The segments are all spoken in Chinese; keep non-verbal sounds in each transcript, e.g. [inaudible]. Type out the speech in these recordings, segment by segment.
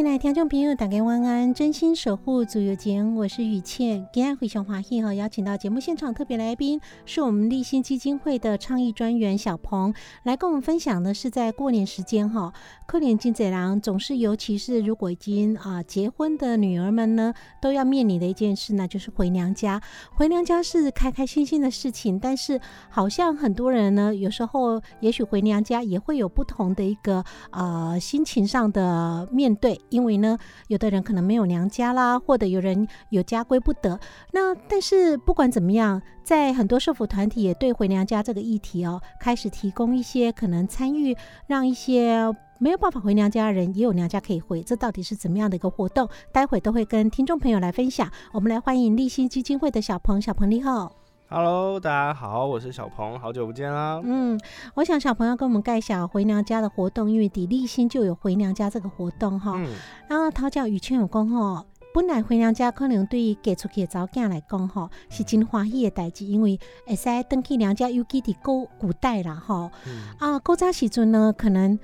亲爱的听众朋友，大家晚安！真心守护自由情，我是雨倩。今天非常欢喜哈，邀请到节目现场特别来宾是我们立新基金会的倡议专员小鹏，来跟我们分享的是在过年时间哈，可怜金贼郎总是，尤其是如果已经啊结婚的女儿们呢，都要面临的一件事，那就是回娘家。回娘家是开开心心的事情，但是好像很多人呢，有时候也许回娘家也会有不同的一个呃心情上的面对。因为呢，有的人可能没有娘家啦，或者有人有家归不得。那但是不管怎么样，在很多社福团体也对回娘家这个议题哦，开始提供一些可能参与，让一些没有办法回娘家的人也有娘家可以回。这到底是怎么样的一个活动？待会都会跟听众朋友来分享。我们来欢迎立新基金会的小鹏，小鹏你好。Hello，大家好，我是小鹏，好久不见啦。嗯，我想小朋友跟我们介绍回娘家的活动，因为底立新就有回娘家这个活动哈。嗯，然后讨教语圈有讲吼，本来回娘家可能对于嫁出去的查某囝来讲吼，是真欢喜的代志，因为会使登去娘家，尤其伫古古代啦吼。嗯啊，古早时阵呢，可能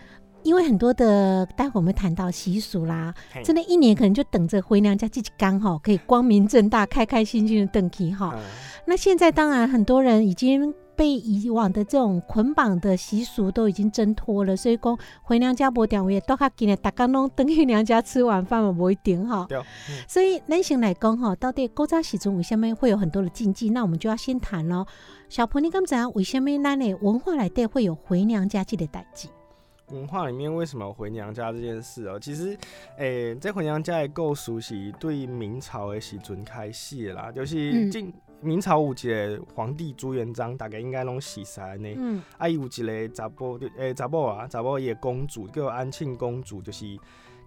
因为很多的，待会我们谈到习俗啦，真的，一年可能就等着回娘家这一天吼，可以光明正大、开开心心的登基哈。嗯那现在当然很多人已经被以往的这种捆绑的习俗都已经挣脱了，所以讲回娘家无定位都较紧的，大家拢等去娘家吃晚饭嘛，不一定哈。嗯所以男性来讲哈，到底古早时阵为什么会有很多的禁忌？那我们就要先谈咯。小朋你敢知影为什么咱的文化来对会有回娘家这个代志？文化里面为什么回娘家这件事哦、其实，诶、在回娘家也够熟悉对明朝的时阵开始的啦，就是嗯、明朝有一个皇帝朱元璋，大概应该拢熟悉呢。嗯。啊，伊有一个查甫，诶、查某啊，查某伊的公主叫安庆公主，就是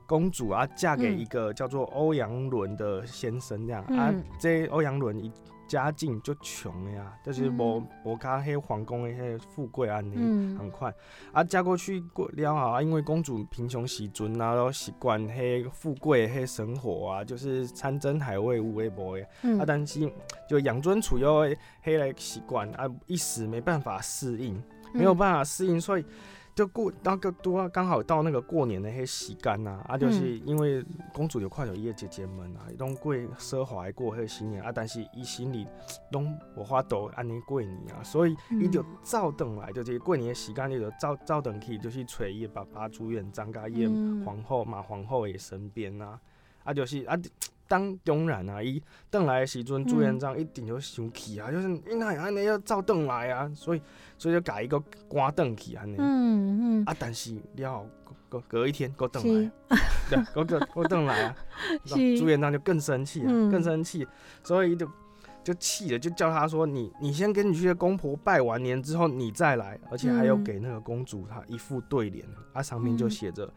公主啊，嫁给嗯。一个叫做欧阳伦的先生这样、啊嗯。这欧阳伦伊家境就穷的呀，就是无嗯无甲迄皇宫的迄富贵安尼。嗯很快啊，嫁过去过了后啊，因为公主贫穷时阵啊，都习惯迄富贵的迄生活啊，就是山珍海味无诶无诶。嗯啊，但是就养尊处优的迄个习惯啊，一时没办法适应，没有办法适应，所以就过那个多刚好到那个过年的黑时间呐，啊，就是因为公主有快有伊的姐姐们啊，拢过奢华的过迄个新年啊，但是伊心里拢无法度安尼过年啊，所以伊就照等来，就是过年的时间，伊就照照等去，就是找伊的爸爸朱元璋甲伊的嗯皇后马皇后的身边啊，啊，就是啊。当当然啊，伊邓来的时阵，朱元璋一定就生气啊，就是你哪会安尼要照邓来啊，所以所以就改一个关邓去安尼。嗯嗯，啊，但是了后隔隔一天，搁邓是。来，[laughs] 对，搁搁搁邓来啊，[laughs] 朱元璋就更生气啊，嗯。更生气，所以就就气了，就叫他说你你先跟你去的公婆拜完年之后你再来，而且还有嗯。给那个公主她一副对联，啊上面就嗯。写着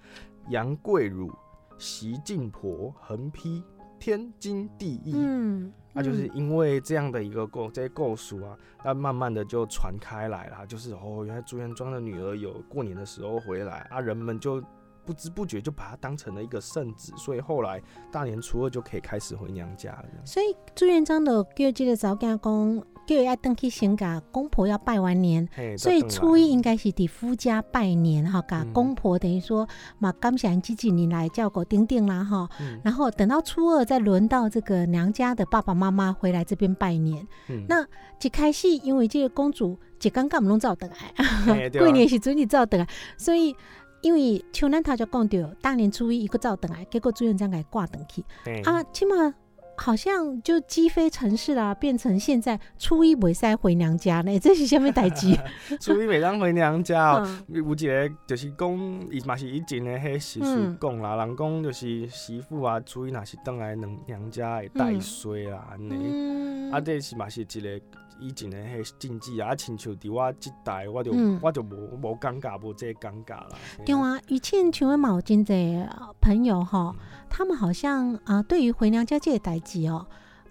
杨贵乳、席敬婆、横批天经地义。嗯，那、就是因为这样的一个构这些构俗啊，那慢慢的就传开来了，就是哦，原来朱元璋的女儿有过年的时候回来啊，人们就不知不觉就把它当成了一个圣旨，所以后来大年初二就可以开始回娘家了。所以朱元璋的叫这个查某囝讲，叫伊爱登去先甲公婆要拜完年，所以初一应该是伫夫家拜年哈，甲嗯公婆等于说嘛，感谢这几年来叫狗丁丁啦哈，嗯然后等到初二再轮到这个娘家的爸爸妈妈回来这边拜年。嗯那一开始因为这个公主一刚刚毋拢照倒来，过年时准你照倒来，所以。因为像咱头就讲到，大年初一一个照倒来，结果朱元璋给挂等去嘿啊，起码好像就鸡飞城市啦，变成现在初一袂使回娘家呢，[laughs] 这是什么代志？[laughs] 初一袂当回娘家哦。嗯有一个就是讲，伊嘛是以前的迄习俗嗯讲啦，人讲就是媳妇啊，初一若是倒来娘娘家会带衰啦安尼。嗯啊，这是嘛是一个以前的迄禁忌啊，啊，亲像伫我即代，我就、嗯我就无无尴尬，无这个尴尬啦。对啊，以前像阮嘛有真侪朋友吼，他们好像啊、对于回娘家这个代志哦，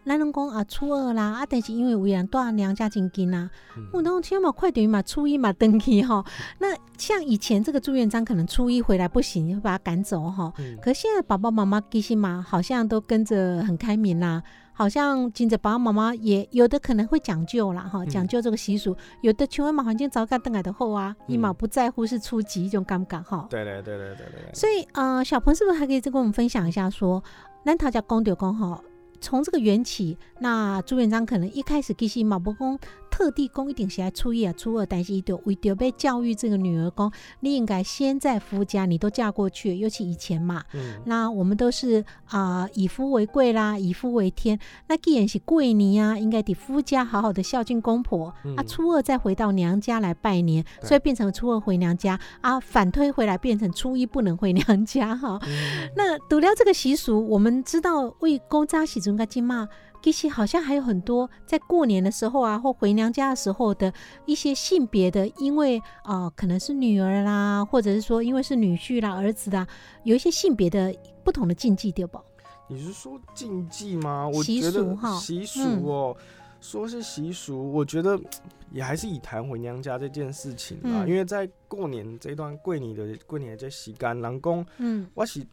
咱拢讲啊初二啦，啊，但是因为有人住娘家真近啊，嗯我拢起码快等于嘛初一嘛登去吼。那像以前这个朱元璋可能初一回来不行，会把他赶走哈。嗯可现在爸爸妈妈其实嘛，好像都跟着很开明啦。好像今着爸爸妈妈也有的可能会讲究啦，哈，嗯讲究这个习俗。有的请问嘛，环境早干邓来的后啊，一毛嗯不在乎是初几这种尴尬哈。对对对对对对对。所以呃，小鹏是不是还可以再跟我们分享一下说，咱头家公丢公哈，从这个缘起，那朱元璋可能一开始其实嘛不讲特地讲一定是来初一啊初二，但是伊就为着被教育这个女儿讲，你应该先在夫家，你都嫁过去，尤其以前嘛，嗯。那我们都是啊、以夫为贵啦，以夫为天。那既然是贵尼啊，应该得夫家好好的孝敬公婆、嗯。啊，初二再回到娘家来拜年，所以变成初二回娘家啊，反推回来变成初一不能回娘家哈。嗯。那读了这个习俗，我们知道为公扎喜尊个金嘛，其实好像还有很多在过年的时候啊，或回娘家的时候的一些性别的，因为啊、呃可能是女儿啦，或者是说因为是女婿啦、儿子啦，有一些性别的不同的禁忌，对不？你是说禁忌吗？我习觉得俗哈嗯习俗哦，说是习俗，我觉得也还是以谈回娘家这件事情啦。嗯因为在过年这段过年的过年的这时间，人讲嗯我是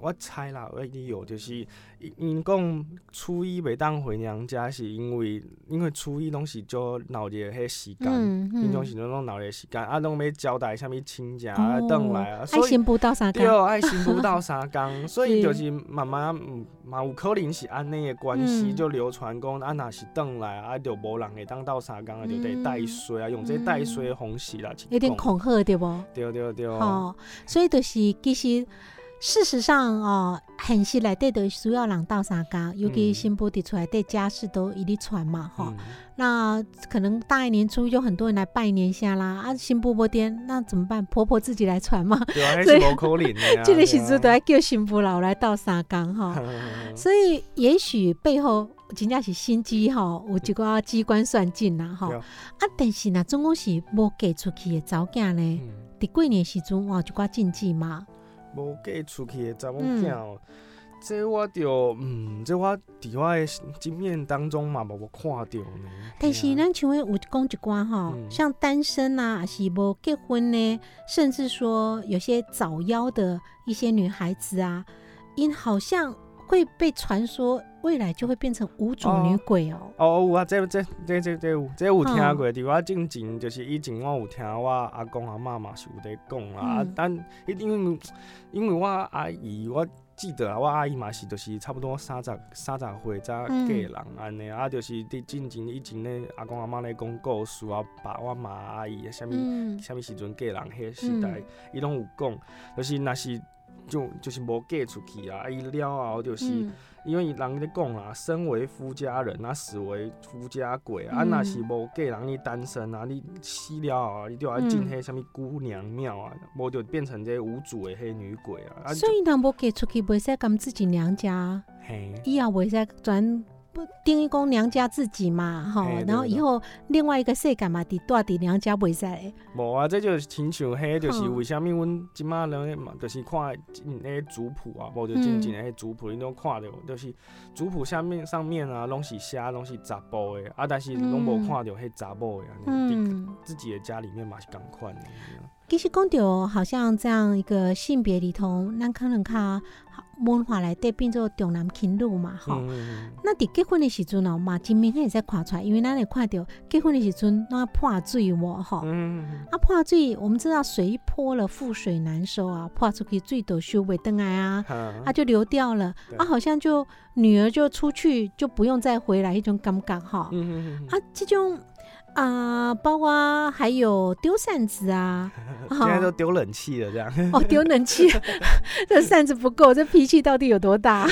我猜啦，我理由就是因因讲初一袂当回娘家，是因为因为初一拢是做闹热迄时间。嗯平常时阵拢闹热时间，啊，拢要交代啥物亲戚啊，等来啊，哦爱所以心不到三对，爱心不到三工，[laughs] 所以就是。慢慢嗯嘛有可能是安尼的关系，嗯。就流传讲啊，若是等来啊，就无人会当到三工啊，就得带水啊，用这带水的方式啦，有点，恐吓，对不？对对对，哦，所以就是其实事实上哦，现实内底都需要人斗相共，尤其嗯新妇伫厝内底家事都一直传嘛，吼、嗯那可能大年初一就很多人来拜年下啦，啊，新妇无点，那怎么办？婆婆自己来传嘛，[laughs] 对啊，所以迄是无可能的 [laughs] 啊，这个时阵都要叫新妇老来斗相共哈。[laughs] 所以也许背后真正是心机吼，有一寡机关算尽啦吼。啊，但是呢，总共是无嫁出去的查囝呢，嗯伫过年时阵哇，有一寡禁忌嘛。无嫁出去的查某嗯。囝哦，这我就嗯，这我伫我的经验当中嘛无看到呢。但是咱像有讲一寡吼，嗯。像单身啊，还是无结婚呢，甚至说有些早夭的一些女孩子啊，因好像会被传说未来就会变成五种女鬼哦。哦，有啊，这这这这这有，这有听嗯过。伫我进前，就是以前我有听我阿公阿嬷嘛是有在讲啦。啊嗯但因为因为我阿姨，我记得啊，我阿姨嘛是就是差不多三十三十岁才嫁人安尼、啊，就是伫进前以前咧阿公阿妈咧讲故事啊，爸我妈阿姨啥物嗯啥物时阵嫁人迄时代，伊拢、有讲，就是若是就就是无嫁出去啊，啊伊了后就是。嗯因为人咧讲啊，生为夫家人啊，死为夫家鬼啊。若是无嫁人，你单身啊，你死了后，你就要进嗯迄啥物姑娘庙啊，无就变成这无主的迄女鬼啊。啊，所以人无嫁出去，袂使跟自己娘家，嘿，以后袂使转不等于讲娘家自己嘛，吼然后以后另外一个世界嘛，伫住伫娘家袂使的。无啊，这就是亲像迄，就是嗯为虾物阮即马人嘛，就是看进迄族谱啊，无就进前的迄族谱，你拢看着，就是族谱下面上面啊，拢是写拢是查甫的，啊，但是拢无嗯看着迄查某的自己的家里面嘛是共款的。其实讲到好像这样一个性别里头，咱可能较文化来对变做重男轻女嘛，吼、嗯，那伫结婚的时阵哦，嘛真明显会使看出来，因为咱会看到结婚的时阵那破水有无吼。嗯，啊，破水，我们知道水一泼了，覆水难收啊，破出去水都收袂回来啊，嗯啊就流掉了，啊好像就女儿就出去就不用再回来，一种感觉哈。嗯，啊，这种啊、包括还有丢扇子 [laughs] 啊，现在都丢冷气了，这样。哦丢冷气，[laughs] 这扇子不够，这脾气到底有多大？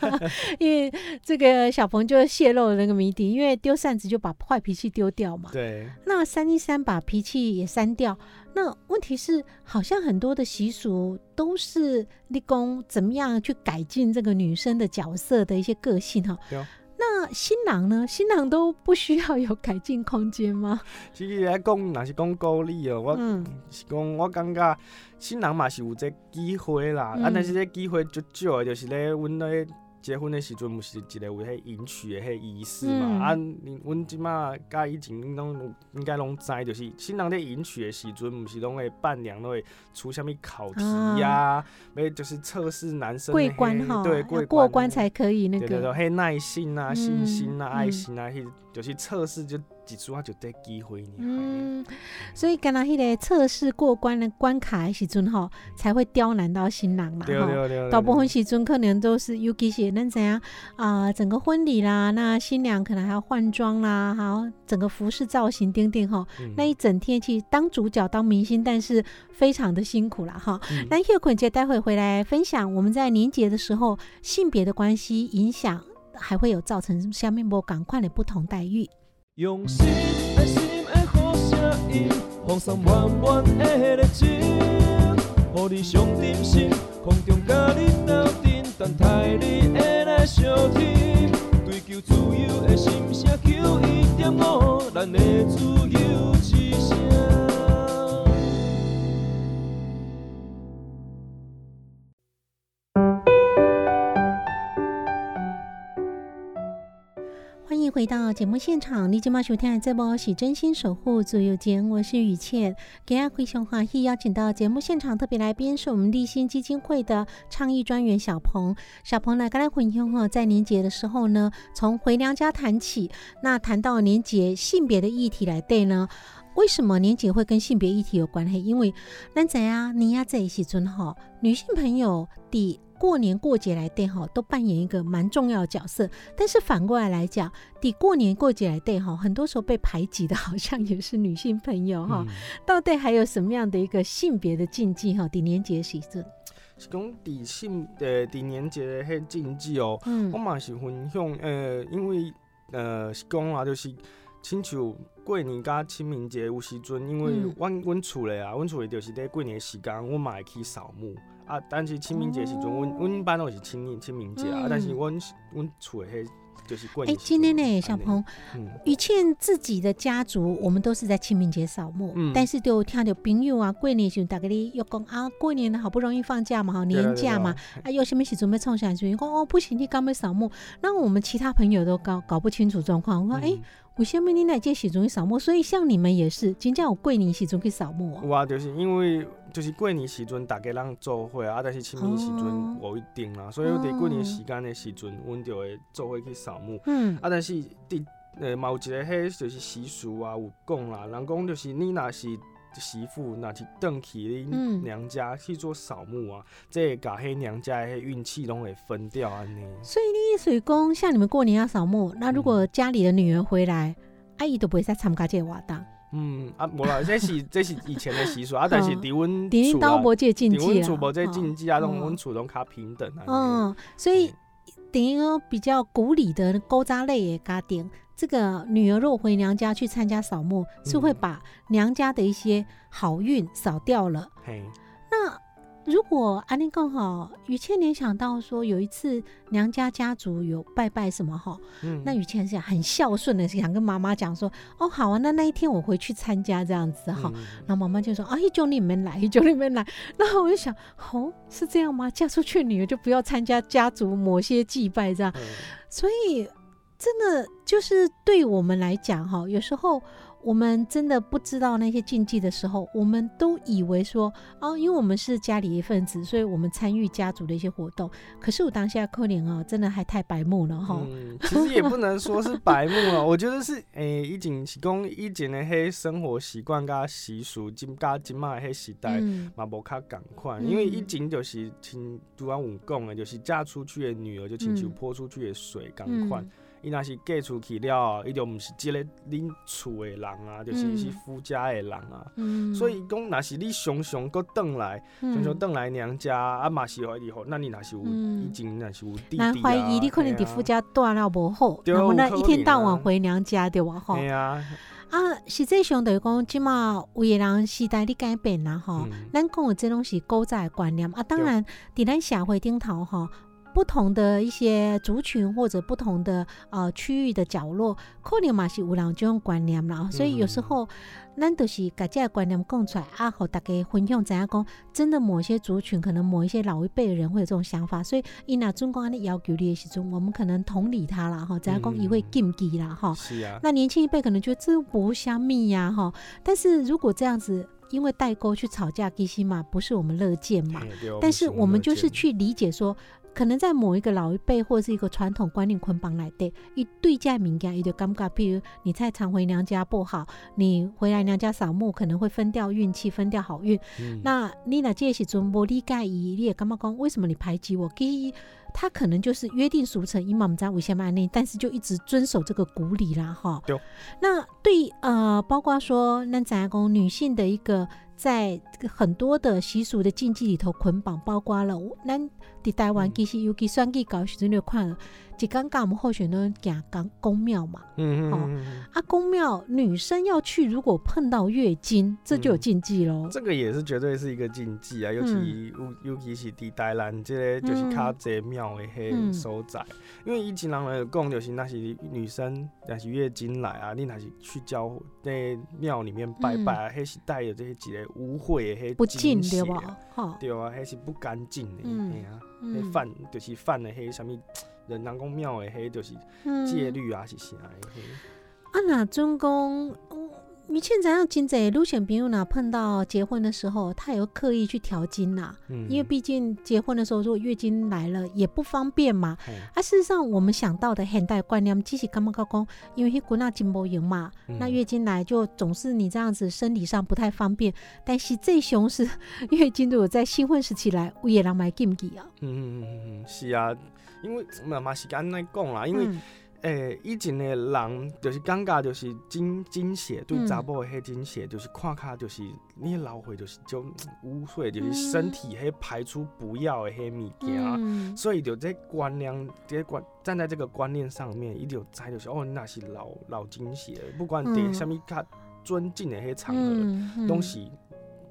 [laughs] 因为这个小鹏就泄露了那个谜底，因为丢扇子就把坏脾气丢掉嘛。对，那三一三，把脾气也删掉。那问题是，好像很多的习俗都是立功怎么样去改进这个女生的角色的一些个性哈。那新郎呢？新郎都不需要有改进空间吗？其实来讲，若是讲鼓励哦，我嗯是讲，我感觉新人嘛是有这机会啦，嗯啊，但是这机会足少的，就是咧，阮咧结婚的时阵，毋是一个有迄迎娶的迄仪式嘛，嗯。啊，你阮即马甲以前拢应该拢知，就是新人在迎娶的时阵，毋是拢会伴娘都会出啥物考题呀、要就是测试男生的过迄关哈，对，要过过关才可以那对对对，个。迄耐心啊、信心啊、嗯。爱心啊，迄就是测试就一次啊就得机会呢。嗯，所以干那迄个测试过关的关卡的时阵吼，才会刁难到新郎嘛对吼。对对，大部分时阵可能都是，尤其是咱怎样啊、整个婚礼啦，那新娘可能还要换装啦，还有整个服饰造型等等哈。嗯那一整天去当主角当明星，但是非常的辛苦啦哈。嗯那叶坤姐待会回来分享，我们在年节的时候性别的关系影响，还会有造成下面波赶快的不同待遇。用心的心的好声音，放送满满的热情，予你上点心，空中甲你斗阵，等待你的来相听。追求自由的心声，求一点五，咱的主回到节目现场，你今晚收听的这波是真心守护左右间，我是雨倩。今天非常欢喜邀请到节目现场特别来宾是我们立新基金会的倡议专员小鹏。小鹏来跟来混用哈，在年节的时候呢，从回娘家谈起，那谈到年节性别的议题来对呢。为什么年节会跟性别议题有关系？因为咱仔啊，你呀这一时阵哈，女性朋友的过年过节来对哈，都扮演一个蛮重要的角色。但是反过来来讲，抵过年过节来对哈，很多时候被排挤的，好像也是女性朋友哈。嗯到底还有什么样的一个性别的禁忌哈？抵年节时阵，是讲伫性呃伫年节的迄禁忌哦，嗯我嘛是分享呃，因为呃是讲啊，就是亲像过年甲清明节有时阵，因为嗯阮阮厝咧啊，阮厝咧就是咧过年的时间，阮嘛会去扫墓啊。但是清明节的时阵，阮阮班都是清明清明节啊，但是阮阮厝的迄就是过哎、年哎今天呢，小鹏，嗯于倩自己的家族，我们都是在清明节扫墓，嗯但是就听到朋友啊，过年时候大家咧又讲啊，过年了好不容易放假嘛，哈，年假嘛，啊，有什么时准备冲下去？讲哦，不行，你刚要扫墓，那我们其他朋友都搞搞不清楚状况。我说，哎、嗯为什么你来这时阵去扫墓？所以像你们也是，真正有过年时阵去扫墓啊。有啊，就是因为就是过年时阵，大家人做伙啊，但是清明时哦阵无一定啦，所以我伫过年时间的时阵，阮就会做伙去扫墓。嗯啊，但是伫呃，嘛有一个迄就是习俗啊，有讲啦，人讲就是你若是媳妇，若是转去嗯恁娘家去做扫墓啊，这会甲迄娘家的迄运气拢会分掉安尼。所以你水工像你们过年要扫墓，那如果家里的女儿回来，阿姨都不会再参加这个活动，嗯啊，无啦，这是这是以前的习俗啊，[laughs] 但是伫阮点厝啊，刀无这个禁伫忌了。阮厝无这禁忌啊，拢哦阮厝拢较平等啊。嗯，所以等于说比较古里的勾扎类的家庭，这个女儿若回娘家去参加扫墓，是会嗯把娘家的一些好运扫掉了。嘿，那如果安妮刚好，雨倩联想到说有一次娘家家族有拜拜什么哈，嗯，那雨倩是很孝顺的，想跟妈妈讲说，哦好啊，那那一天我回去参加这样子哈。嗯然后妈妈就说：“啊，一九你们来，[laughs] 一九你们来。[laughs] ”然后我就想，哦，是这样吗？嫁出去女儿就不要参加家族某些祭拜这样。嗯所以真的就是对我们来讲哈，有时候我们真的不知道那些禁忌的时候，我们都以为说哦，因为我们是家里一份子，所以我们参与家族的一些活动。可是我当下可怜哦，真的还太白目了哈。嗯，其实也不能说是白目啊，我觉得是诶，一景是讲以前的黑生活习惯加习俗，今加今嘛黑时代嗯嘛无较共款，嗯因为以前就是亲拄啊有讲的，就是嫁出去的女儿就亲像嗯泼出去的水共款。嗯伊若是嫁出去了，伊就毋是即个恁厝的人啊，就是嗯是夫家的人啊。嗯所以讲，若是你常常搁转来，常常转来娘家，啊嘛是怀疑吼，那你若是有嗯以前若是有弟弟啊，怀疑你可能伫夫家住了无好，对然后呢一天到晚回娘家对吧？吼嘿啊，啊，实际上就是讲，即马有的人时代咧改变啦吼。嗯咱讲的这拢是古早的观念啊，当然伫咱社会顶头吼。不同的一些族群或者不同的呃区域的角落，可能嘛是有人这种观念啦，所以有时嗯候咱就是把这个观念讲出来啊，和大家分享，怎样讲真的某些族群，可能某一些老一辈的人会有这种想法，所以伊若准讲安尼要求你的时候，我们可能同理他啦，哈，怎样讲也会嗯禁忌啦，哈。是啊，那年轻一辈可能觉得这不相密呀，哈。但是如果这样子，因为代沟去吵架，其实嘛不是我们乐见嘛。但是我们就是去理解说，可能在某一个老一辈或是一个传统观念捆绑来的，一对价敏感，一个尴尬。譬如你太常回娘家不好，你回来娘家扫墓可能会分掉运气，分掉好运。嗯那你若这个时阵无理解伊，你也干嘛讲？为什么你排挤我？其实他可能就是约定俗成，伊嘛毋知为什么安尼，但是就一直遵守这个古礼啦，哈对。那对呃，包括说咱怎样讲女性的一个在很多的习俗的禁忌里头捆绑，包括了咱伫台湾嗯。其实尤其选举搞时阵就看了，一刚刚我们候选人讲讲公庙嘛，哦嗯嗯嗯嗯。啊公庙女生要去，如果碰到月经，这就有嗯禁忌喽。这个也是绝对是一个禁忌啊，尤其尤尤其是伫台湾这个就是较济庙的嗯。迄所在，因为以前人来讲就是那是女生若是月经来啊，你若是去教那庙里面拜拜啊，迄、是带有这些几个污秽的迄不敬精血对吧？哈，对啊，迄是不干净的，嗯嘿啊，嗯。迄犯就是犯的迄什么人人讲庙的迄就是嗯。戒律啊是啥。啊，那准讲，嗯以前怎样真侪女性朋友呢，碰到结婚的时候，他也会刻意去调经呐、嗯因为毕竟结婚的时候，如果月经来了也不方便嘛。啊，事实上我们想到的现代观念，其实干嘛讲，因为迄滚那金波营嘛，嗯那月经来就总是你这样子身体上不太方便。但是最凶是 [laughs] 月经如果在新婚时期来，有也人买禁忌啊，嗯嗯嗯嗯嗯，是啊，因为嘛嘛是安尼讲啦，因为嗯诶、以前的人就是感觉就是经经血对嗯。查某的迄经血，就是看卡就是你的老血就是种污秽，就是身体迄排出不要的迄物件。嗯。所以就这观念，这观站在这个观念上面，一定有知就是哦，那是老老经血，不管伫嗯什么较尊敬的迄场合，嗯。拢是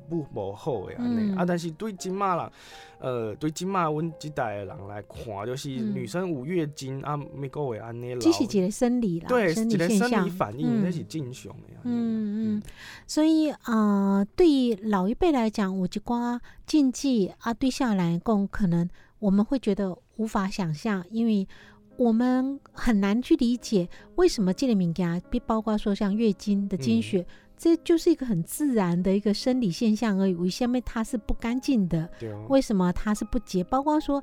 不无好诶安尼、嗯。啊。但是对今嘛人，呃，对今嘛阮即代诶人来看，就是嗯。女生有月经啊，每个会安尼老。这是一个生理啦，对，生一个生理反应，那嗯是正常的呀。嗯嗯，所以啊，对于老一辈来讲，有一寡禁忌啊，对下来讲，可能我们会觉得无法想象，因为我们很难去理解为什么这个物件，比包括说像月经的经血，这就是一个很自然的一个生理现象而已，为什么它是不干净的？为什么它是不洁？包括说，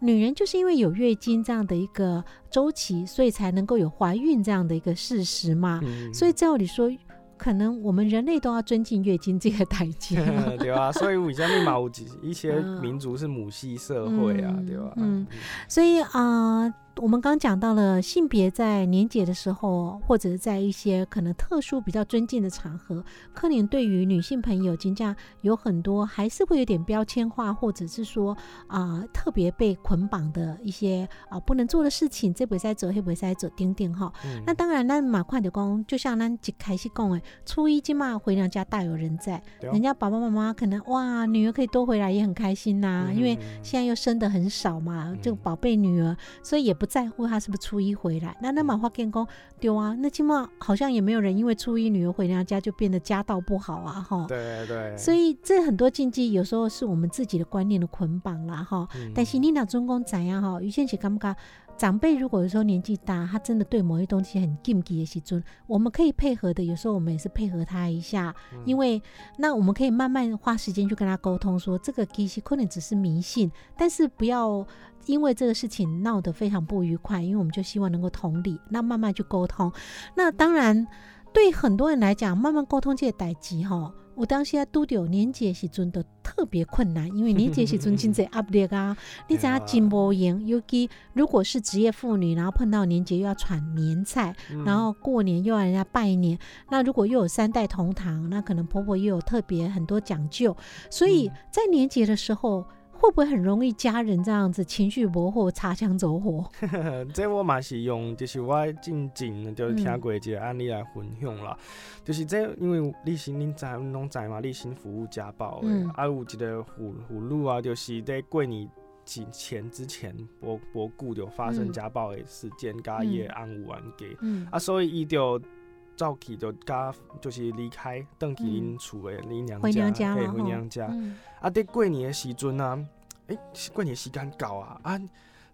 女人就是因为有月经这样的一个周期，所以才能够有怀孕这样的一个事实嘛。嗯所以照理说，可能我们人类都要尊敬月经这个代际。[laughs] 对啊，所以为什么嘛有一一些 [laughs] 嗯民族是母系社会啊，嗯对吧？嗯所以啊、呃我们刚讲到了性别在年节的时候，或者在一些可能特殊比较尊敬的场合，柯林对于女性朋友，金价有很多还是会有点标签化，或者是说啊、特别被捆绑的一些啊、不能做的事情，这不使做，那不使做，等等哈。嗯那当然，那马快的讲，就像咱一开始讲的，初一今嘛回娘家大有人在，人家爸爸妈妈可能哇，女儿可以多回来也很开心呐、因为现在又生的很少嘛，这个宝贝女儿，所以也不在乎他是不是初一回来。那那马化建工丢啊，那起码好像也没有人因为初一女儿回娘家就变得家道不好啊，哈。对对，所以这很多禁忌有时候是我们自己的观念的捆绑啦，哈。嗯但是你那中公怎样哈，有些是感觉长辈如果有时候年纪大，他真的对某些东西很禁忌的时阵，我们可以配合的，有时候我们也是配合他一下，因为那我们可以慢慢花时间去跟他沟通，说这个其实可能只是迷信，但是不要因为这个事情闹得非常不愉快，因为我们就希望能够同理，那慢慢去沟通。那当然，对很多人来讲，慢慢沟通这些代际哈。我当时啊拄着年节时阵都特别困难，因为年节时阵真 [laughs] 侪压力啊，你知影真无闲。尤其如果是职业妇女，然后碰到年节又要传年菜，然后过年又要人家拜年，那如果又有三代同堂，那可能婆婆又有特别很多讲究，所以在年节的时候。会不会很容易家人这样子情绪薄火、擦枪走火？[laughs] 这我嘛是用，就是我进近就是听过一个案例来分享啦。就是这，因为立新恁知拢知嘛，立新服务家暴的，啊有一个妇妇女啊，就是在过年几前之前，无无顾就发生家暴的事件，甲伊的安无完给，啊，所以伊就早起就甲就是离开，登去因厝诶恁娘家，对，回娘家。啊，伫过年诶时阵啊，诶，过年时间到啊，啊，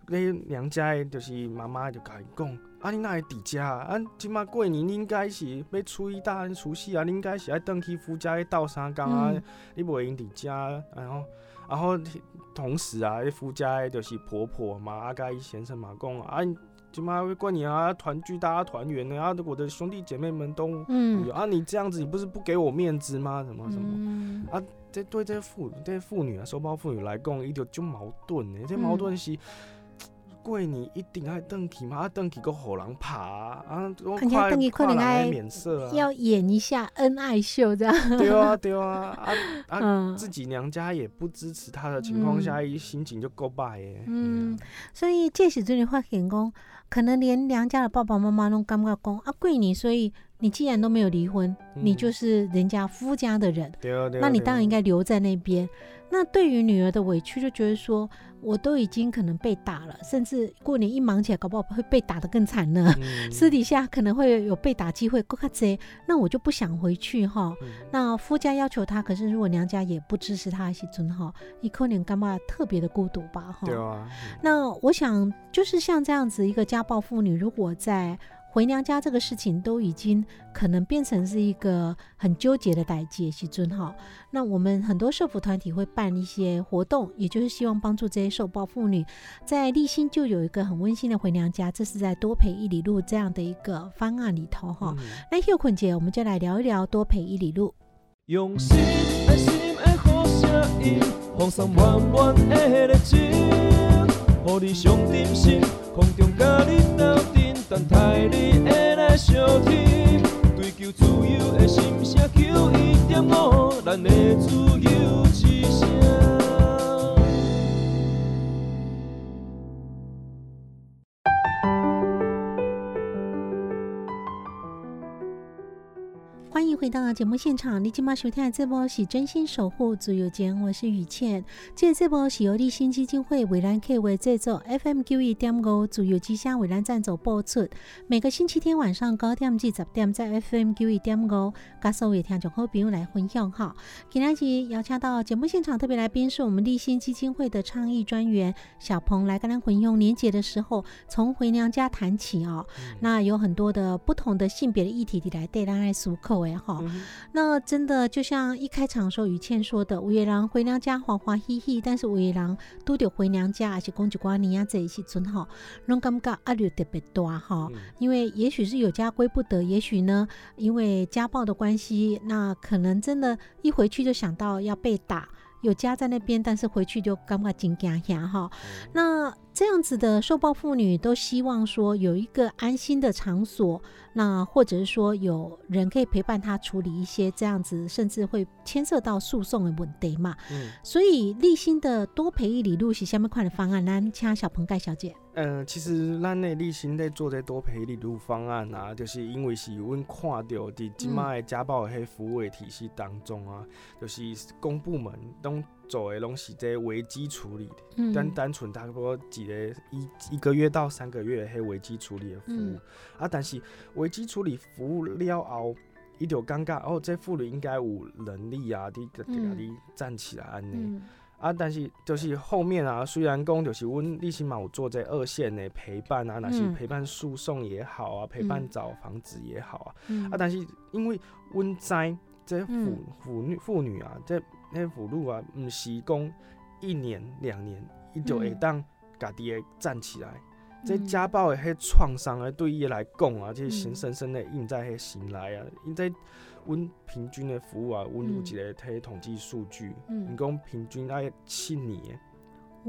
你娘家诶就是妈妈就甲伊讲，啊，你哪会伫遮啊？啊，即马过年应该是要初一大除夕啊，你应该是爱登去夫家去斗三工啊，你袂用伫遮，然后，然后同时啊，夫家的就是婆婆嘛，啊，甲伊先生嘛讲啊。起码会过年啊，团聚，大家团圆的啊，我的兄弟姐妹们都有啊。你这样子，你不是不给我面子吗？什么什么啊？这对这些妇这些妇女啊，收包妇女来讲，一就就矛盾呢。这矛盾是过年一定爱登去嘛，啊登去个好人爬啊，看起来登去可能爱免色啊，要演一下恩爱秀这样。对啊对啊啊啊！[laughs] 自己娘家也不支持他的情况下，一心情就够败耶。嗯，所以这时阵你发现讲。可能连娘家的爸爸妈妈都感觉讲啊，贵你，所以你既然都没有离婚，你就是人家夫家的人，那你当然应该留在那边。那对于女儿的委屈，就觉得说，我都已经可能被打了，甚至过年一忙起来，搞不好会被打得更惨呢。[laughs] 私底下可能会有被打机会，够卡贼，那我就不想回去哈。那夫家要求他，可是如果娘家也不支持他一起尊哈，一可能干嘛特别的孤独吧哈。对啊。那我想，就是像这样子一个家暴妇女，如果在。回娘家这个事情都已经可能变成是一个很纠结的代际，西尊哈。那我们很多社福团体会办一些活动，也就是希望帮助这些受暴妇女。在立新就有一个很温馨的回娘家，这是在多陪一里路这样的一个方案里头哈。那秀坤姐，我们就来聊一聊多陪一里路。用心心心的的的好声音，放送暖暖热情，你上空中等待你会来相听，追求自由的心声，求一点五，咱的自由到节目现场，你今麦收听的这波是真心守护自由间，我是雨倩。这这波是由立新基金会为兰 K 为制作，FM 九一点五自由之声为兰赞助播出。每个星期天晚上九点至十点，在 FM 九一点五，跟所有听众好朋友来分享哈。今天是邀请到节目现场特别来宾，是我们立新基金会的倡议专员小鹏来跟咱混用年节的时候，从回娘家谈起哦。那有很多的不同的性别的议题来对咱来诉口那真的就像一开场的时候于倩说的，五月郎回娘家欢欢喜喜，但是五月郎都得回娘家，而且公主瓜尼亚在一些真好，拢感觉压力特别大哈。因为也许是有家归不得，也许呢，因为家暴的关系，那可能真的，一回去就想到要被打，有家在那边，但是回去就感觉惊惊吓哈。那这样子的受暴妇女都希望说有一个安心的场所。那或者是说有人可以陪伴她处理一些这样子，甚至会牵涉到诉讼的问题嘛？嗯，所以立新的多陪一里路是下面款的方案，那请小鹏盖小姐。嗯，其实咱的立新在做这多陪一里路方案啊，就是因为是阮看到伫即卖家暴的迄服务的体系当中啊，就是公部门拢做的拢是这危机处理的，单单纯差不多几个一一个月到三个月迄危机处理的服务啊，但是。危机处理服务了后，伊就尴尬哦，这妇女应该有能力啊，伫伫甲你站起来安尼。啊，但是就是后面啊，虽然讲就是阮立新嘛有做这二线的陪伴啊，那是嗯陪伴诉讼也好啊，陪伴找房子也好啊，嗯啊，但是因为阮知这妇嗯妇女妇女啊，这那妇女啊，毋是讲一年两年，伊就会嗯当家己会站起来。这嗯家暴的迄创伤啊，对伊来讲啊，这深嗯深深的印在迄心内啊。因在阮平均的服务啊，阮有嗯一个睇统计数据，嗯。你讲平均爱七年，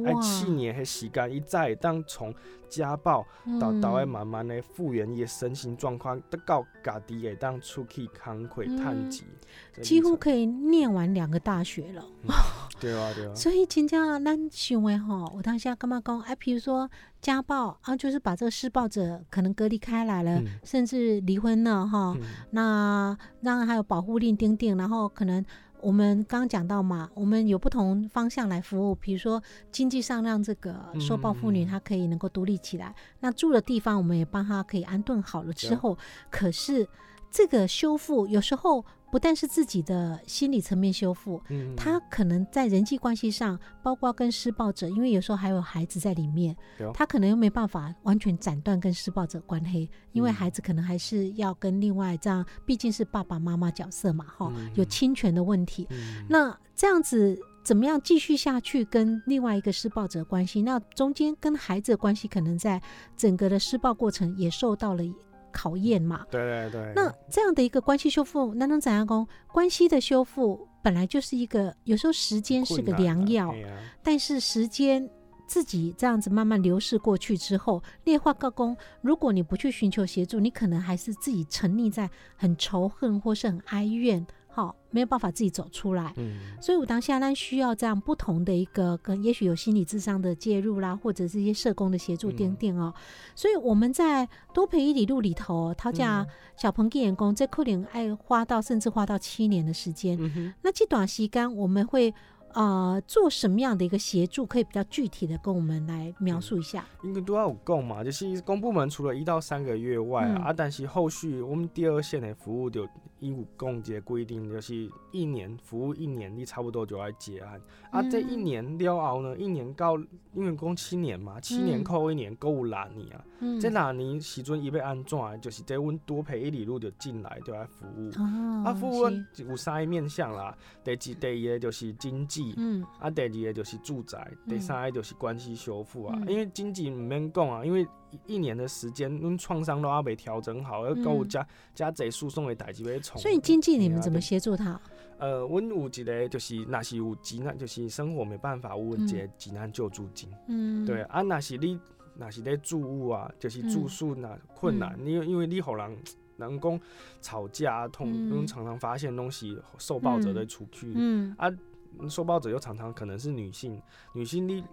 爱七年的时间，伊才会当从家暴到到慢慢的复原伊的身心状况，得到家己会当出去工课嗯。趁钱，几乎可以念完两个大学了。对啊对啊，所以真正咱想的吼，我当下干嘛讲？哎，比如说家暴啊，就是把这个施暴者可能隔离开来了，嗯甚至离婚了哈。嗯那让还有保护令钉定，然后可能我们刚刚讲到嘛，我们有不同方向来服务，比如说经济上让这个受暴妇女嗯她可以能够独立起来，那住的地方我们也帮她可以安顿好了之后，可是这个修复有时候不但是自己的心理层面修复，嗯他可能在人际关系上，包括跟施暴者，因为有时候还有孩子在里面他可能又没办法完全斩断跟施暴者关系，因为嗯孩子可能还是要跟另外这样，毕竟是爸爸妈妈角色嘛，哈、嗯有侵权的问题。嗯那这样子怎么样继续下去跟另外一个施暴者关系？那中间跟孩子的关系，可能在整个的施暴过程也受到了考验嘛。对对对，那这样的一个关系修复，那能怎样讲？关系的修复本来就是一个，有时候时间是个良药，啊但是时间自己这样子慢慢流逝过去之后，劣化告公，如果你不去寻求协助，你可能还是自己沉溺在很仇恨或是很哀怨，好，没有办法自己走出来。嗯所以我当下呢需要这样不同的一个跟也许有心理智商的介入啦，或者是一些社工的协助嗯点点哦。所以我们在多培一里路里头，他讲嗯小鹏给员工，在扣点爱花到甚至花到七年的时间。嗯哼，那这短时间我们会呃做什么样的一个协助？可以比较具体的跟我们来描述一下。因为都要有供嘛，就是公部门除了一到三个月外啊，嗯啊但是后续我们第二线的服务就伊有讲一个规定，就是一年服务一年，你差不多就要结案。啊，这一嗯年了后呢，一年到因为讲七年嘛，七年嗯扣一年，够有六年啊。嗯这六年时阵伊要安怎的？就是这阮多培一里路就进来就来服务。哦，啊，服务是有三个面向啦，第一第一个就是经济，嗯啊，第二个就是住宅，第三个就是关系修复啊。嗯因为经济毋免讲啊，因为一一年的时间，阮创伤都还未调整好，要够有嗯加加侪诉讼的代志要从。所以经济你们怎么协助他？呃，阮有一个就是，若是有急难，就是生活没办法，有一个急难救助金。嗯，对啊，若是你若是咧住屋啊，就是住宿那困难，嗯你因为你互人人工吵架啊痛，嗯阮常常发现东西受暴者的出去。嗯啊，受暴者又常常可能是女性，女性你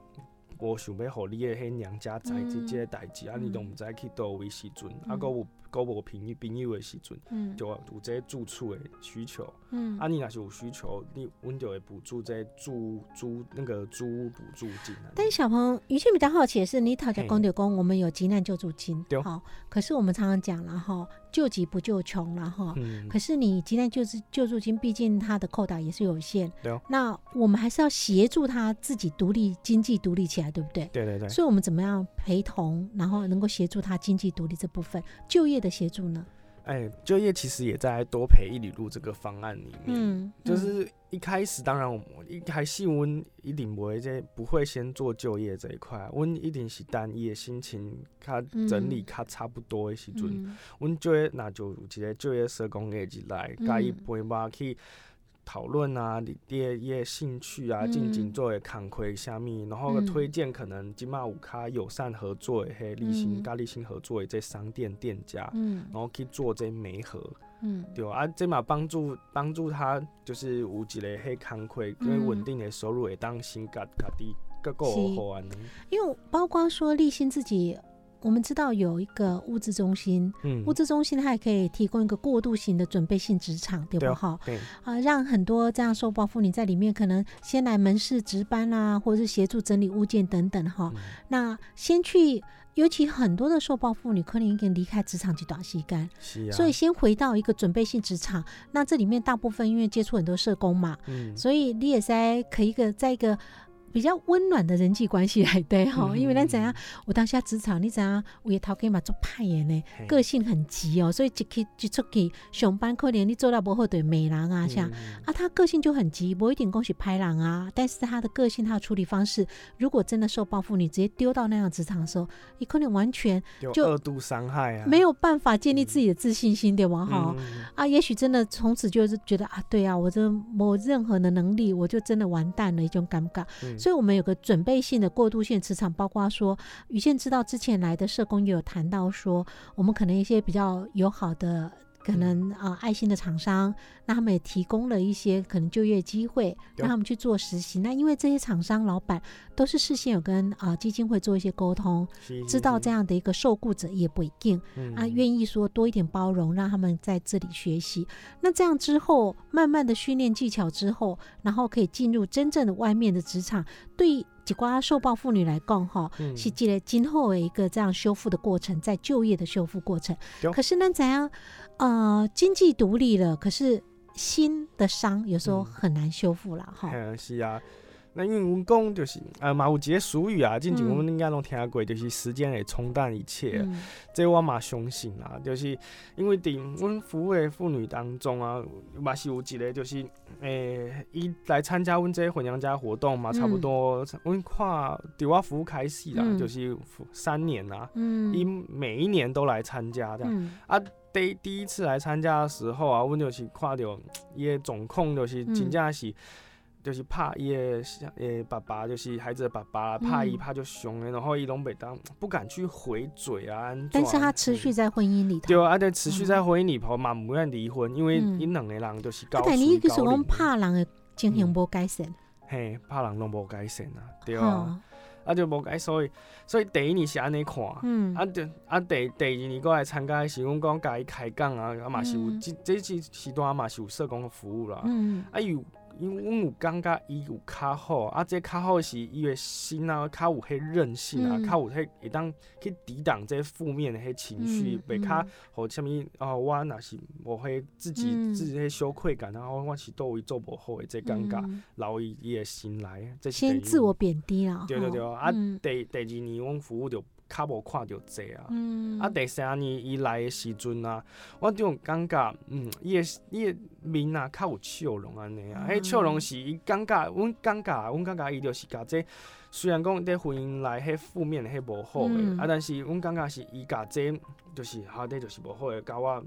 无想要互你的迄娘家知即个代志，啊，你都嗯。毋知去倒位时阵，啊，嗯。搁有搁无朋友朋友的时阵，嗯就有这些住处的需求。嗯啊，你若是有需求，你阮就会补助这租租那个租屋补助金啊。但是小鹏，于倩比较好奇的是，你讨价嘿公对公，我们有急难救助金，对好，可是我们常常讲了哈，救急不救穷了哈。嗯，可是你急难救助救助金，毕竟它的扣打也是有限，对哦那我们还是要协助他自己独立经济独立起来，对不对？对对对。所以我们怎么样陪同，然后能够协助他经济独立这部分就业的协助呢？哎、就业其实也在多陪一里路这个方案里面。嗯，就是一开始，当然我们一开始阮一定不会这不会先做就业这一块，阮一定是单一的心情他整理他差不多的时阵，嗯阮、就业那就有一个就业社工的进来，甲伊嗯陪伴去讨论啊，你你的伊的兴趣啊，进前嗯做的工课啥物，然后嗯。推荐可能金马有较友善合作的迄立新嗯。甲立新合作的这商店店家，嗯。然后去做这媒合。嗯。对啊，这嘛帮助帮助他，就是有一个迄工课跟稳定的收入，会当新家家己个个是。好安。因为包括说立新自己，我们知道有一个物资中心，嗯物资中心它也可以提供一个过渡型的准备性职场，对不哈？对，啊，让很多这样受暴妇女在里面可能先来门市值班啦、或者是协助整理物件等等哈。嗯那先去，尤其很多的受暴妇女可能已经离开职场去短期干，是啊，所以先回到一个准备性职场。那这里面大部分因为接触很多社工嘛，嗯，所以你也在可以一个在一个比较温暖的人际关系来对哈，嗯因为咱怎样，我当下职场，你怎样，我也头家嘛做派的呢，个性很急哦，所以一去一出去上班，可能你做到不好对美人啊，像。嗯啊，他个性就很急，不一定恭喜拍狼啊，但是他的个性，他的处理方式，如果真的受报复，你直接丢到那样职场的时候，你可能完全就就二度伤害啊，没有办法建立自己的自信心，对吧？哈、嗯啊，也许真的从此就是觉得啊，对啊，我这没任何的能力，我就真的完蛋了，一种尴尬。嗯所以，我们有个准备性的过渡性磁场，包括说，于倩知道之前来的社工也有谈到说，我们可能一些比较友好的。可能啊、呃爱心的厂商，那他们也提供了一些可能就业机会，让他们去做实习。那因为这些厂商老板都是事先有跟啊、呃基金会做一些沟通，是知道这样样的一个受雇者也不一定，啊，愿意说多一点包容，让他们在这里学习。那这样之后，慢慢的训练技巧之后，然后可以进入真正的外面的职场，对受暴妇女来讲，哈，嗯是记得今后的一个这样修复的过程，在就业的修复过程对。可是呢，怎样？呃，经济独立了，可是心的伤有时候嗯很难修复了，哈。嗯是啊。那因为阮讲就是，呃，嘛有一个俗语啊，之前嗯阮应该拢听过，就是时间会冲淡一切。嗯这我嘛相信啊，就是因为伫阮服务的妇女当中啊，嘛是有一个就是，诶、伊来参加阮这个婚娘家活动嘛，差不多，阮看伫我服务开始啦，嗯就是三年啦，嗯伊每一年都来参加这样。嗯啊，第第一次来参加的时候啊，阮就是看到伊的总控就是嗯真正是。就是怕伊的诶爸爸，就是孩子的爸爸啦，怕伊嗯。怕就凶的，然后伊拢袂当不敢去回嘴啊。但是他持续嗯在婚姻里头。对啊，啊，对，持续在婚姻里头嘛，不愿离婚，因为嗯。因两个人就是高啊，但你就是讲怕人的情形无改善，嘿，怕人拢无改善啊，对啊，啊就无改，所以所以第一年是安尼看，嗯。啊就啊第第二年过来参加的是阮讲甲伊开讲啊，啊嘛是有嗯。这这次时段嘛是有社工的服务啦，嗯。啊有。因为阮有感觉伊有较好，啊，这较好是伊的心啊，较有迄韧性啊，嗯。较有迄会当去抵挡这负面的迄情绪，嗯袂较互啥物哦，我若是无迄自己、嗯。自己迄羞愧感，然后我是倒位做无好的这尴尬，嗯。留伊伊的心来，这是先自我贬低了，对对对，啊，嗯。第第二年阮服务就较无看到济啊。嗯。啊，第三年伊来的时阵啊，我就有感觉，嗯，伊的伊的面啊，较有笑容安尼啊。迄、嗯笑容是伊感觉，阮感觉，阮感觉伊就是甲这，虽然讲伫婚姻内迄负面的迄无好啊，但是阮感觉是伊甲这，就是好底就是无好诶，甲我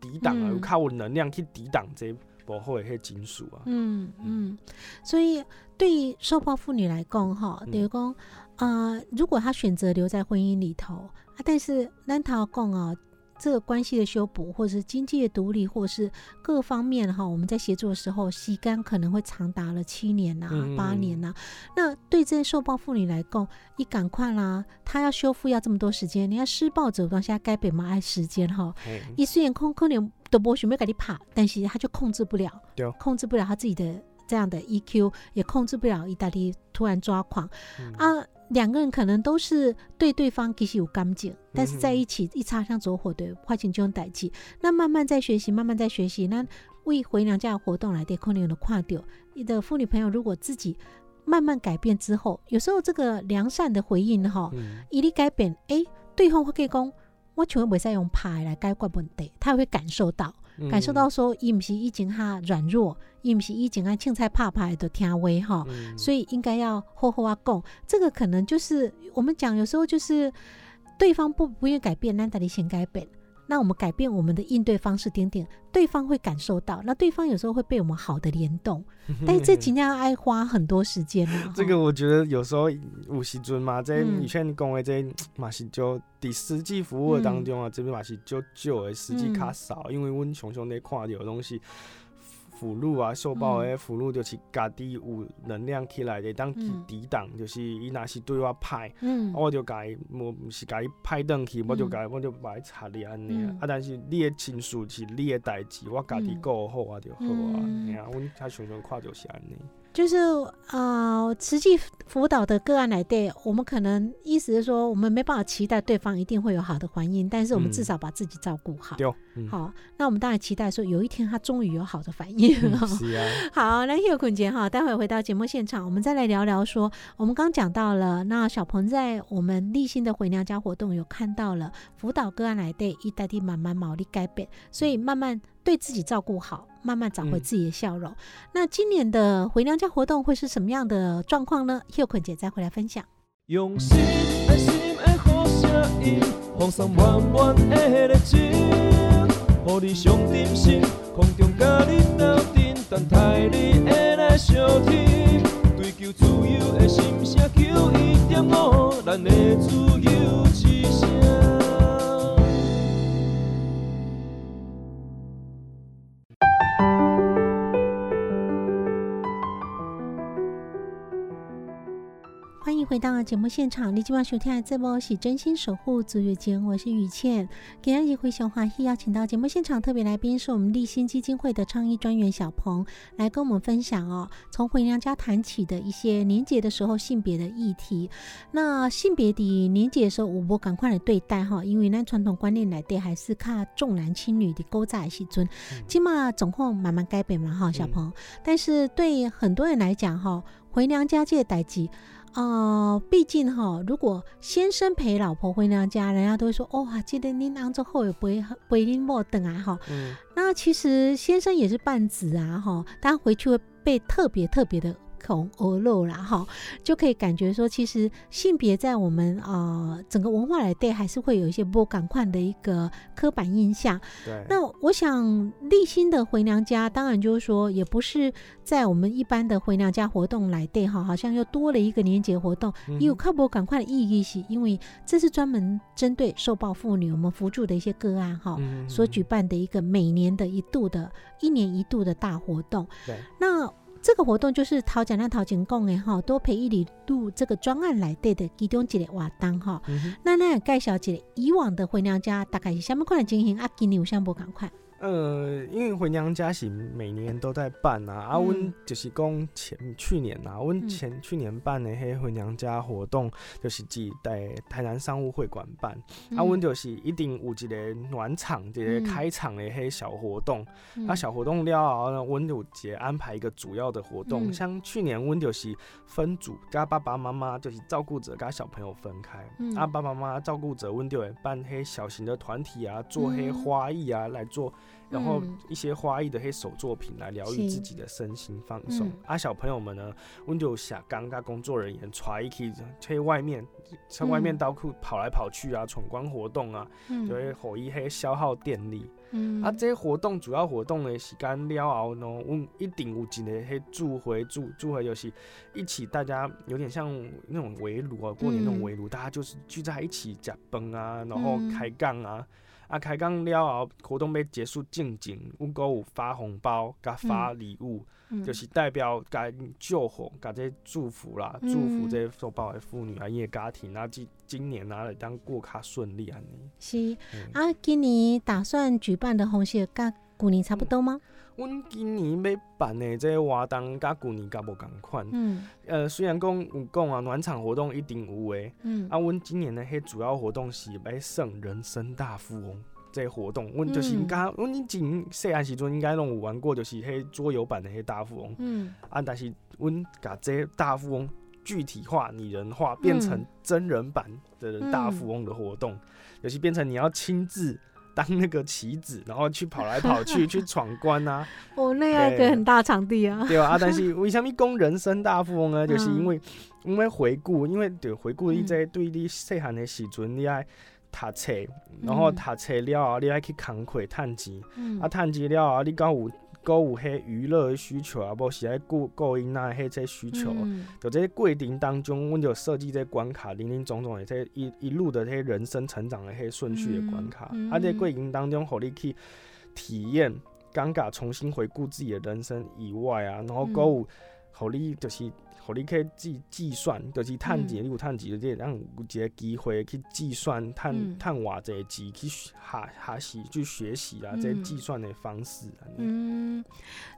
抵挡啊，嗯。有较有能量去抵挡这无好的迄情绪啊。嗯嗯，所以对于受暴妇女来讲，哈，嗯。等于讲，呃，如果他选择留在婚姻里头啊，但是咱头讲啊。这个关系的修补，或者是经济的独立，或者是各方面哈，我们在协作的时候，时间可能会长达了七年呐、嗯八年呐、那对这些受暴妇女来讲，你赶快啦，她要修复要这么多时间，你要施暴者有当下该被嘛爱时间哈，嘿，伊虽然控可能都无想要给你怕，但是他就控制不了，对控制不了他自己的这样的 EQ，也控制不了意大利突然抓狂、嗯啊。两个人可能都是对对方其实有感情，但是在嗯一起一擦枪走火的化情就用代际。那慢慢在学习，慢慢在学习。那为回娘家的活动来对，可能有的跨掉。你的妇女朋友如果自己慢慢改变之后，有时候这个良善的回应哈，嗯伊你改变，诶，对方会跟你讲，我全部袂使用拍来解决问题，他会感受到，嗯。感受到说，伊毋是以前哈软弱，伊毋是以前啊青菜拍拍的听话吼，嗯。所以应该要好好啊讲，这个可能就是我们讲，有时候就是对方不不愿意改变，那得你先改变。那我们改变我们的应对方式，点点，对方会感受到。那对方有时候会被我们好的联动，[laughs] 但是这尽量爱花很多时间啊。[laughs] 这个我觉得有时候有时阵嘛，这嗯以前讲的这马是就第实际服务的当中啊，这边马是就少的，实际较少，因为阮常常咧看到的拢是。俘虏啊，受暴的俘虏就是家己有能量起来，的当抵挡，就是伊若是对我歹，嗯我就甲伊，无毋是甲伊歹转去，我就甲伊，我就把伊插你安尼啊嗯。啊，但是你的情绪是你的代志，我家己嗯顾好啊就好啊。安尼啊，阮较常常看着是安尼。就是呃，实际辅导的个案来对，我们可能意思是说，我们没办法期待对方一定会有好的反应，但是我们嗯至少把自己照顾好。好，那我们当然期待说，有一天他终于有好的反应。嗯是啊，好，那叶坤杰哈，待会回到节目现场，我们再来聊聊说，我们刚讲到了，那小鹏在我们立新的回娘家活动有看到了辅导个案来对，一代地慢慢毛利改变，所以慢慢对自己照顾好，慢慢找回嗯自己的笑容。那今年的回娘家活动会是什么样的状况呢？叶坤姐再回来分享。用心爱心的好声音，放的热情，互你上点心，空中甲你斗阵，等待你会来相听。追求自由的心声，求一点五，咱的自由之声。回到节目现场，你今晚收听的节目是真心守护足月间，我是雨倩。今天一回小华喜邀请到节目现场特别来宾是我们立新基金会的倡议专员小鹏，来跟我们分享哦，从回娘家谈起的一些年节的时候性别的议题。那性别的年节的时候，我们赶快来对待哈，因为咱传统观念来对还是看重男轻女的勾在的时尊，起码总共慢慢改变嘛哈，小鹏。但是对很多人来讲哈，回娘家这个代际。呃，毕竟哈，如果先生陪老婆回娘家，人家都会说，哇，记得您当做后也不会不一定莫等啊哈。嗯，那其实先生也是半子啊哈，他回去会被特别特别的孔鹅肉啦哈，就可以感觉说，其实性别在我们呃整个文化来对，还是会有一些不赶快的一个刻板印象。对，那我想立新的回娘家，当然就是说，也不是在我们一般的回娘家活动来对哈，好像又多了一个年节活动，嗯也有靠不赶快的意义是，因为这是专门针对受暴妇女我们扶助的一些个案哈。嗯所举办的一个每年的一度的一年一度的大活动。对，那这个活动就是陶讲那陶景讲的哈，多陪一里度这个专案来对的其中一个活动哈。那那也介绍一下以往的回娘家大概是什么款的情形啊？今年有啥不赶快？呃，因为回娘家是每年都在办啊，啊，阮嗯就是讲前去年啊，阮嗯。前去年办的迄回娘家活动，就是伫在台南商务会馆办，嗯。啊，阮就是一定有一个暖场，一个嗯。开场的迄小活动，嗯。啊，小活动了后呢，阮有节安排一个主要的活动，嗯。像去年阮就是分组，甲爸爸妈妈就是照顾者甲小朋友分开，嗯。啊，爸爸妈妈照顾者阮就会办迄小型的团体啊，做迄嗯。花艺啊来做。然后嗯。一些花艺的黑手作品来疗愈自己的身心放松、嗯。啊，小朋友们呢，阮就下刚跟工作人员带一起去外面，在外面嗯。到处跑来跑去啊，闯关活动啊，嗯。就会火一黑消耗电力。嗯。啊，这些活动主要活动的时间了后呢，阮一定有一个迄助回助助回就是一起大家有点像那种围炉啊，过年那种嗯。围炉，大家就是聚在一起食饭啊，然后嗯。开杠啊。啊，开工了后，活动要结束进前，阮阁有发红包，甲发礼物，嗯就是代表甲祝福，甲这祝福啦，祝福嗯这些受暴的妇女啊，伊的家庭啊，今今年啊，来当过卡顺利安尼。是嗯啊，今年打算举办的红线跟古年差不多吗？阮今年要办的这个活动，甲旧年甲无共款。嗯。呃，虽然讲有讲啊，暖场活动一定有诶，嗯。啊，阮今年的迄主要活动是要胜人生大富翁。这个活动，阮就是嗯。甲阮以前细汉时阵应该拢有玩过，就是迄桌游版的迄大富翁。嗯。啊，但是阮甲这大富翁具体化、拟人化，变成嗯真人版的大富翁的活动，就是变成你要亲自当那个棋子，然后去跑来跑去 [laughs] 去闯关啊，哦，那要一个很大场地啊。对吧？啊，但是为什么讲人生大富翁呢？[laughs] 就是嗯因为因为回顾，因为对回顾你在对你细汉的时阵，你爱读册，然后嗯读册了后，你爱去工课趁钱，嗯啊，趁钱了后，你敢有搁有迄娱乐的需求啊，无是爱顾顾囡仔迄些需求。嗯就这些过程当中，阮就设计这关卡，林林总总的这一一路的这些人生成长的迄顺序的关卡。嗯啊，这过程当中，互你去体验、尴尬、重新回顾自己的人生以外啊，然后嗯搁有互你就是互你去计计算，就是趁钱，嗯你有趁钱，就是让有一个机会去计算嗯趁趁偌济钱去学学学习去学习啊，这嗯计算的方式啊。嗯，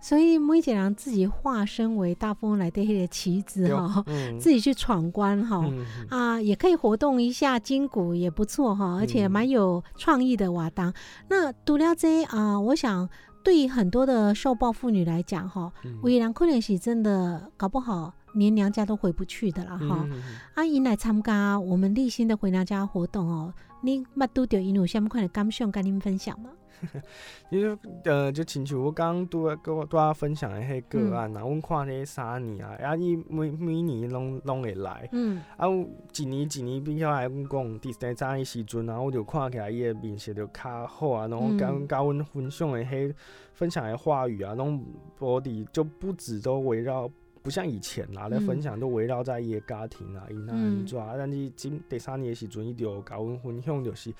所以每一个人自己化身为大富翁来的迄个棋子哈，嗯自己去闯关哈。啊，也可以活动一下筋骨，也不错哈，而且嗯蛮有创意的瓦当。那读了这啊，我想对于很多的受暴妇女来讲哈，嗯有人可能是真的搞不好连娘家都回不去的啦哈。嗯嗯嗯啊，因来参加我们立新的回娘家活动哦，你捌拄着因有啥物款的感想跟恁分享吗？[laughs] 因为呃，就亲像我刚刚拄跟我拄啊分享的迄嗯个案啊，阮看迄三年啊，啊伊每每年拢拢会来，嗯啊有一年一年比较来阮讲第三早的时阵啊，我就看起来伊的面色就较好啊，然后嗯甲甲阮分享的迄分享的话语啊，拢无伫就不止都围绕。不像以前啦，咧嗯分享都围绕在伊的家庭啊，伊哪嗯安怎啊？但是今第三年的时阵，伊就甲阮分享，就是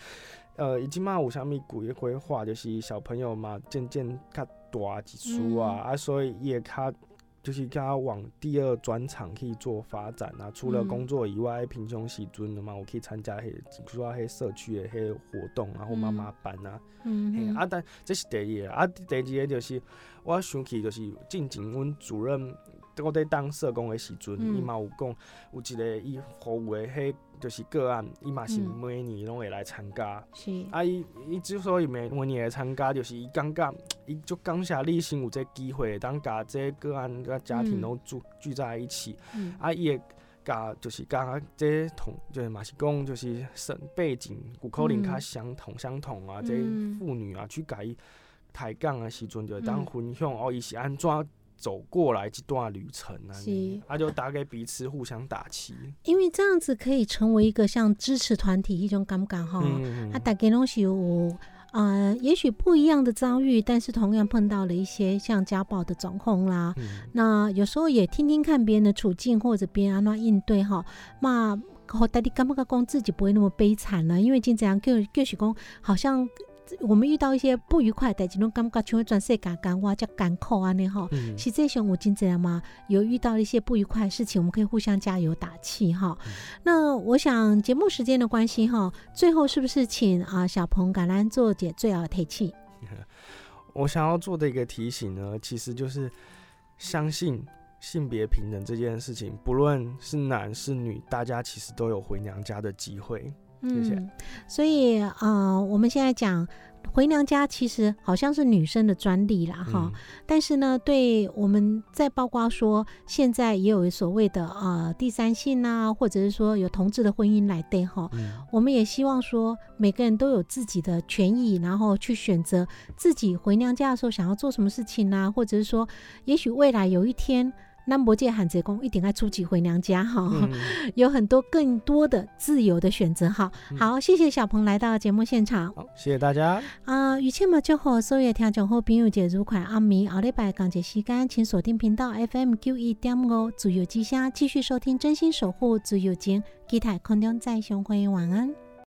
呃，伊即马有啥物规规划，就是小朋友嘛，渐渐较大一丝啊，嗯啊，所以伊会较就是较往第二专场去做发展啊。除了嗯工作以外，平常时阵的嘛，我可以参加迄主要迄社区的迄活动然后妈妈班啊。嗯嗯嘿啊，但这是第一个啊，第二个就是我想起就是进前阮主任我在当社工的时阵，嗯。伊嘛有讲有一个伊服务的迄就是个案，伊嘛是嗯每年拢会来参加。是。啊，伊伊之所以每每年来参加，就是伊感觉伊就感谢立新有这机会，当甲这个案甲家庭嗯。拢聚聚在一起。嗯。啊，伊会甲就是甲这同就是嘛是讲就是身背景有可能较嗯相同相同啊，嗯。这妇女啊去甲伊抬杠的时阵，就会当嗯。分享、哦，伊是安怎走过来这段旅程啊是，啊就打给彼此互相打气。因为这样子可以成为一个像支持团体一种感觉哈。嗯啊，大家拢是有呃，也许不一样的遭遇，但是同样碰到了一些像家暴的状况啦。嗯那有时候也听听看别人的处境，或者别人安怎应对哈。那好，大家感不讲自己不会那么悲惨了，因为经常就就是讲，好像我们遇到一些不愉快的代志，拢感觉像全世界干哇叫干口啊那哈。嗯实际上，我真正嘛有遇到一些不愉快的事情，我们可以互相加油打气哈。那我想节目时间的关系哈，最后是不是请啊小鹏橄榄做姐最后的提气？[laughs] 我想要做的一个提醒呢，其实就是相信性别平等这件事情，不论是男是女，大家其实都有回娘家的机会。谢谢嗯，所以呃，我们现在讲回娘家，其实好像是女生的专利啦，哈、嗯但是呢，对我们再包括说，现在也有所谓的呃第三性啊，或者是说有同志的婚姻来对哈，嗯我们也希望说每个人都有自己的权益，然后去选择自己回娘家的时候想要做什么事情啊，或者是说，也许未来有一天。南博界喊贼公一定要出去回娘家哈，嗯 [laughs] 有很多更多的自由的选择哈。嗯好，谢谢小鹏来到节目现场好，谢谢大家。啊！雨倩嘛就好，所有听众好朋友节愉快暗暝后礼拜港节时间，请锁定频道 FM 九一点五自由之声，继续收听真心守护自由间，期待空中再相会，晚安。